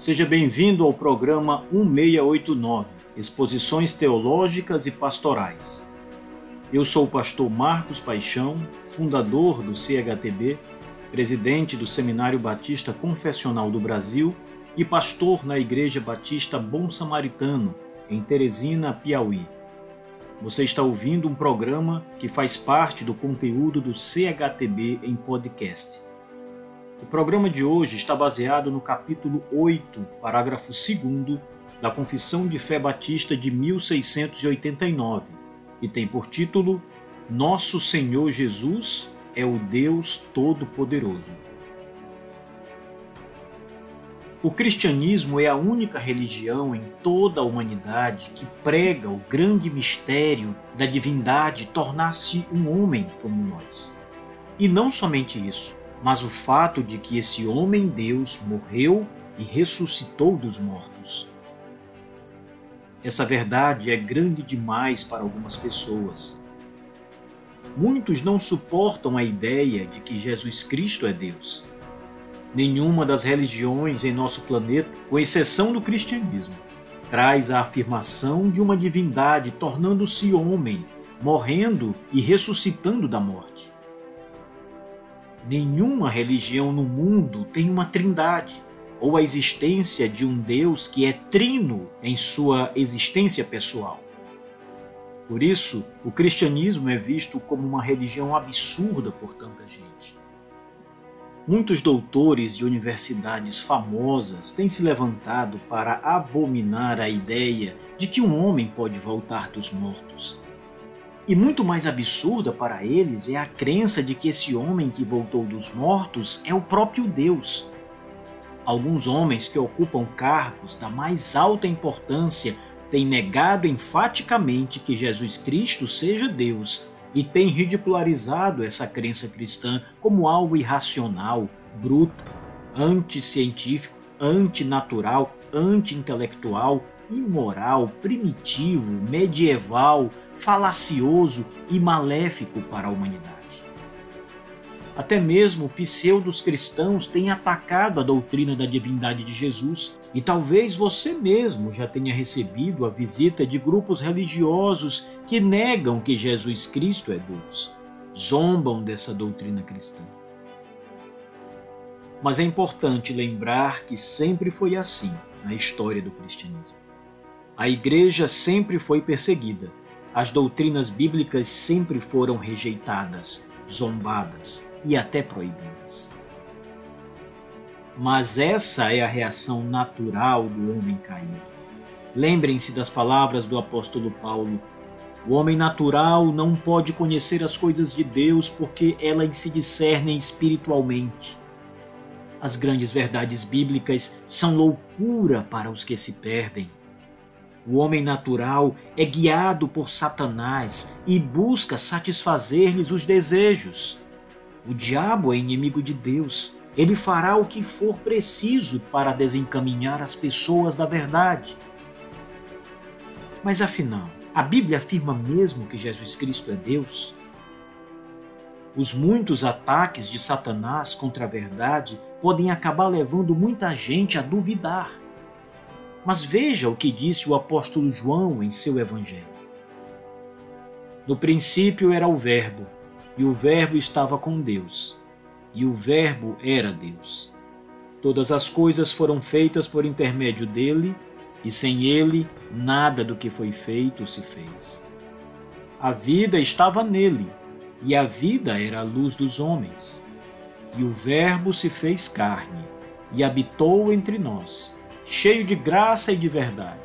Seja bem-vindo ao programa 1689 Exposições Teológicas e Pastorais. Eu sou o pastor Marcos Paixão, fundador do CHTB, presidente do Seminário Batista Confessional do Brasil e pastor na Igreja Batista Bom Samaritano, em Teresina, Piauí. Você está ouvindo um programa que faz parte do conteúdo do CHTB em podcast. O programa de hoje está baseado no capítulo 8, parágrafo 2 da Confissão de Fé Batista de 1689 e tem por título Nosso Senhor Jesus é o Deus Todo-Poderoso. O cristianismo é a única religião em toda a humanidade que prega o grande mistério da divindade tornar-se um homem como nós. E não somente isso, mas o fato de que esse homem Deus morreu e ressuscitou dos mortos. Essa verdade é grande demais para algumas pessoas. Muitos não suportam a ideia de que Jesus Cristo é Deus. Nenhuma das religiões em nosso planeta, com exceção do cristianismo, traz a afirmação de uma divindade tornando-se homem, morrendo e ressuscitando da morte. Nenhuma religião no mundo tem uma trindade, ou a existência de um Deus que é trino em sua existência pessoal. Por isso, o cristianismo é visto como uma religião absurda por tanta gente. Muitos doutores de universidades famosas têm se levantado para abominar a ideia de que um homem pode voltar dos mortos e muito mais absurda para eles é a crença de que esse homem que voltou dos mortos é o próprio Deus. Alguns homens que ocupam cargos da mais alta importância têm negado enfaticamente que Jesus Cristo seja Deus e têm ridicularizado essa crença cristã como algo irracional, bruto, anticientífico, antinatural, anti-intelectual imoral, primitivo, medieval, falacioso e maléfico para a humanidade. Até mesmo pseudos cristãos têm atacado a doutrina da divindade de Jesus, e talvez você mesmo já tenha recebido a visita de grupos religiosos que negam que Jesus Cristo é Deus. Zombam dessa doutrina cristã. Mas é importante lembrar que sempre foi assim na história do cristianismo. A igreja sempre foi perseguida. As doutrinas bíblicas sempre foram rejeitadas, zombadas e até proibidas. Mas essa é a reação natural do homem caído. Lembrem-se das palavras do apóstolo Paulo. O homem natural não pode conhecer as coisas de Deus porque elas se discernem espiritualmente. As grandes verdades bíblicas são loucura para os que se perdem. O homem natural é guiado por Satanás e busca satisfazer-lhes os desejos. O diabo é inimigo de Deus. Ele fará o que for preciso para desencaminhar as pessoas da verdade. Mas afinal, a Bíblia afirma mesmo que Jesus Cristo é Deus? Os muitos ataques de Satanás contra a verdade podem acabar levando muita gente a duvidar. Mas veja o que disse o apóstolo João em seu Evangelho. No princípio era o Verbo, e o Verbo estava com Deus, e o Verbo era Deus. Todas as coisas foram feitas por intermédio dele, e sem ele nada do que foi feito se fez. A vida estava nele, e a vida era a luz dos homens. E o Verbo se fez carne, e habitou entre nós cheio de graça e de verdade.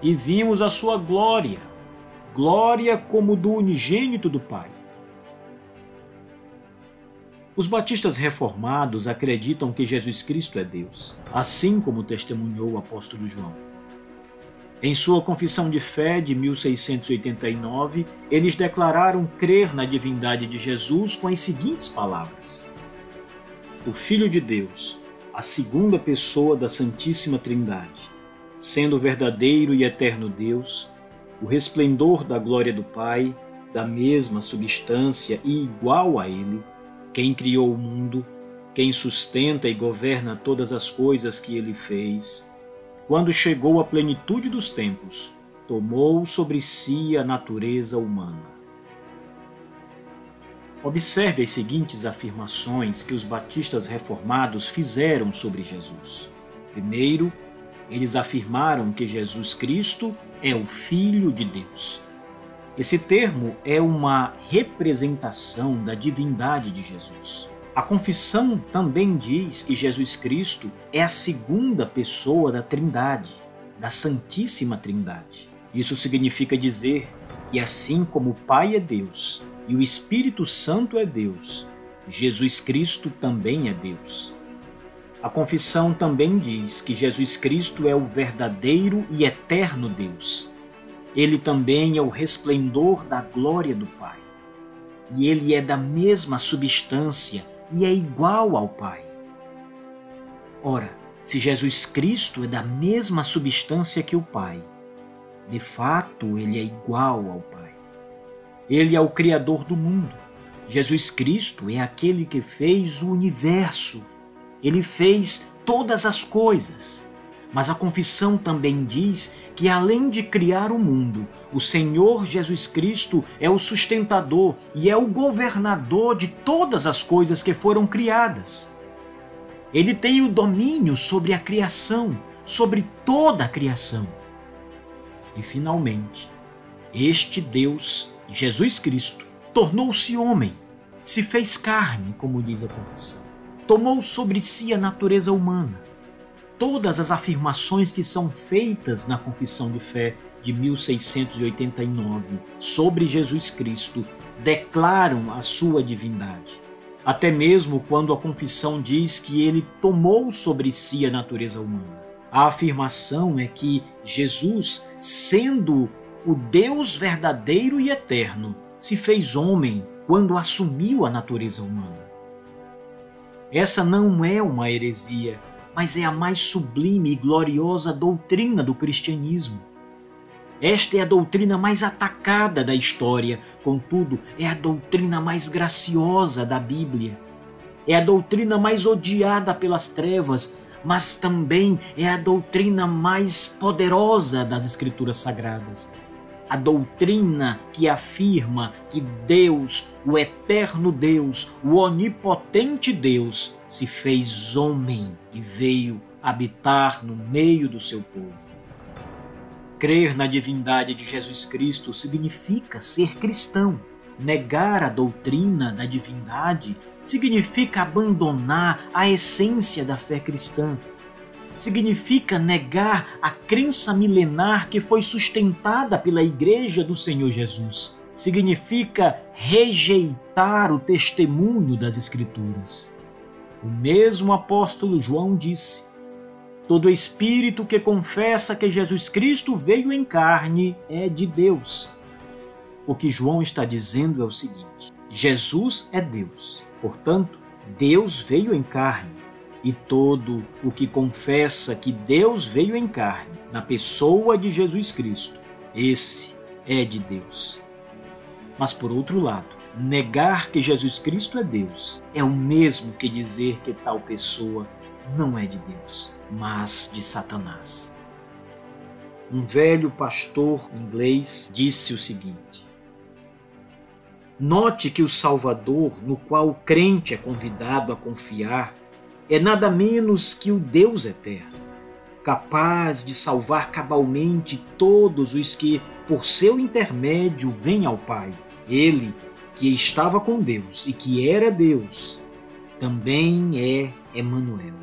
E vimos a sua glória, glória como do unigênito do Pai. Os batistas reformados acreditam que Jesus Cristo é Deus, assim como testemunhou o apóstolo João. Em sua confissão de fé de 1689, eles declararam crer na divindade de Jesus com as seguintes palavras: O Filho de Deus, a segunda pessoa da Santíssima Trindade, sendo verdadeiro e eterno Deus, o resplendor da glória do Pai, da mesma substância e igual a Ele, quem criou o mundo, quem sustenta e governa todas as coisas que ele fez, quando chegou à plenitude dos tempos, tomou sobre si a natureza humana. Observe as seguintes afirmações que os batistas reformados fizeram sobre Jesus. Primeiro, eles afirmaram que Jesus Cristo é o Filho de Deus. Esse termo é uma representação da divindade de Jesus. A confissão também diz que Jesus Cristo é a segunda pessoa da Trindade, da Santíssima Trindade. Isso significa dizer que, assim como o Pai é Deus e o Espírito Santo é Deus, Jesus Cristo também é Deus. A confissão também diz que Jesus Cristo é o verdadeiro e eterno Deus. Ele também é o resplendor da glória do Pai. E ele é da mesma substância e é igual ao Pai. Ora, se Jesus Cristo é da mesma substância que o Pai, de fato ele é igual ao Pai. Ele é o Criador do mundo. Jesus Cristo é aquele que fez o universo ele fez todas as coisas. Mas a confissão também diz que, além de criar o mundo, o Senhor Jesus Cristo é o sustentador e é o governador de todas as coisas que foram criadas. Ele tem o domínio sobre a criação, sobre toda a criação. E, finalmente, este Deus, Jesus Cristo, tornou-se homem, se fez carne, como diz a confissão tomou sobre si a natureza humana. Todas as afirmações que são feitas na Confissão de Fé de 1689 sobre Jesus Cristo declaram a sua divindade. Até mesmo quando a confissão diz que ele tomou sobre si a natureza humana. A afirmação é que Jesus, sendo o Deus verdadeiro e eterno, se fez homem quando assumiu a natureza humana. Essa não é uma heresia, mas é a mais sublime e gloriosa doutrina do cristianismo. Esta é a doutrina mais atacada da história, contudo, é a doutrina mais graciosa da Bíblia. É a doutrina mais odiada pelas trevas, mas também é a doutrina mais poderosa das Escrituras Sagradas a doutrina que afirma que Deus, o eterno Deus, o onipotente Deus, se fez homem e veio habitar no meio do seu povo. Crer na divindade de Jesus Cristo significa ser cristão. Negar a doutrina da divindade significa abandonar a essência da fé cristã significa negar a crença milenar que foi sustentada pela Igreja do Senhor Jesus. Significa rejeitar o testemunho das Escrituras. O mesmo apóstolo João disse: Todo espírito que confessa que Jesus Cristo veio em carne é de Deus. O que João está dizendo é o seguinte: Jesus é Deus, portanto, Deus veio em carne e todo o que confessa que Deus veio em carne, na pessoa de Jesus Cristo, esse é de Deus. Mas por outro lado, negar que Jesus Cristo é Deus é o mesmo que dizer que tal pessoa não é de Deus, mas de Satanás. Um velho pastor inglês disse o seguinte: Note que o Salvador, no qual o crente é convidado a confiar, é nada menos que o Deus eterno, capaz de salvar cabalmente todos os que, por seu intermédio, vêm ao Pai. Ele, que estava com Deus e que era Deus, também é Emanuel,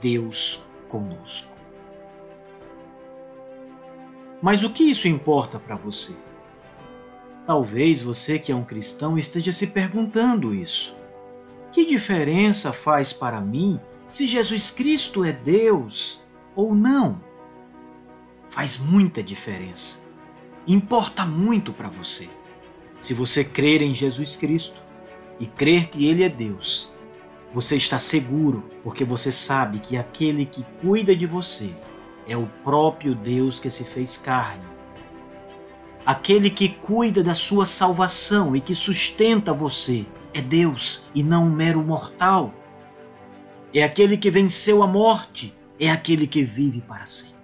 Deus conosco. Mas o que isso importa para você? Talvez você que é um cristão esteja se perguntando isso. Que diferença faz para mim se Jesus Cristo é Deus ou não? Faz muita diferença. Importa muito para você. Se você crer em Jesus Cristo e crer que Ele é Deus, você está seguro porque você sabe que aquele que cuida de você é o próprio Deus que se fez carne. Aquele que cuida da sua salvação e que sustenta você é Deus e não um mero mortal. é aquele que venceu a morte, é aquele que vive para sempre.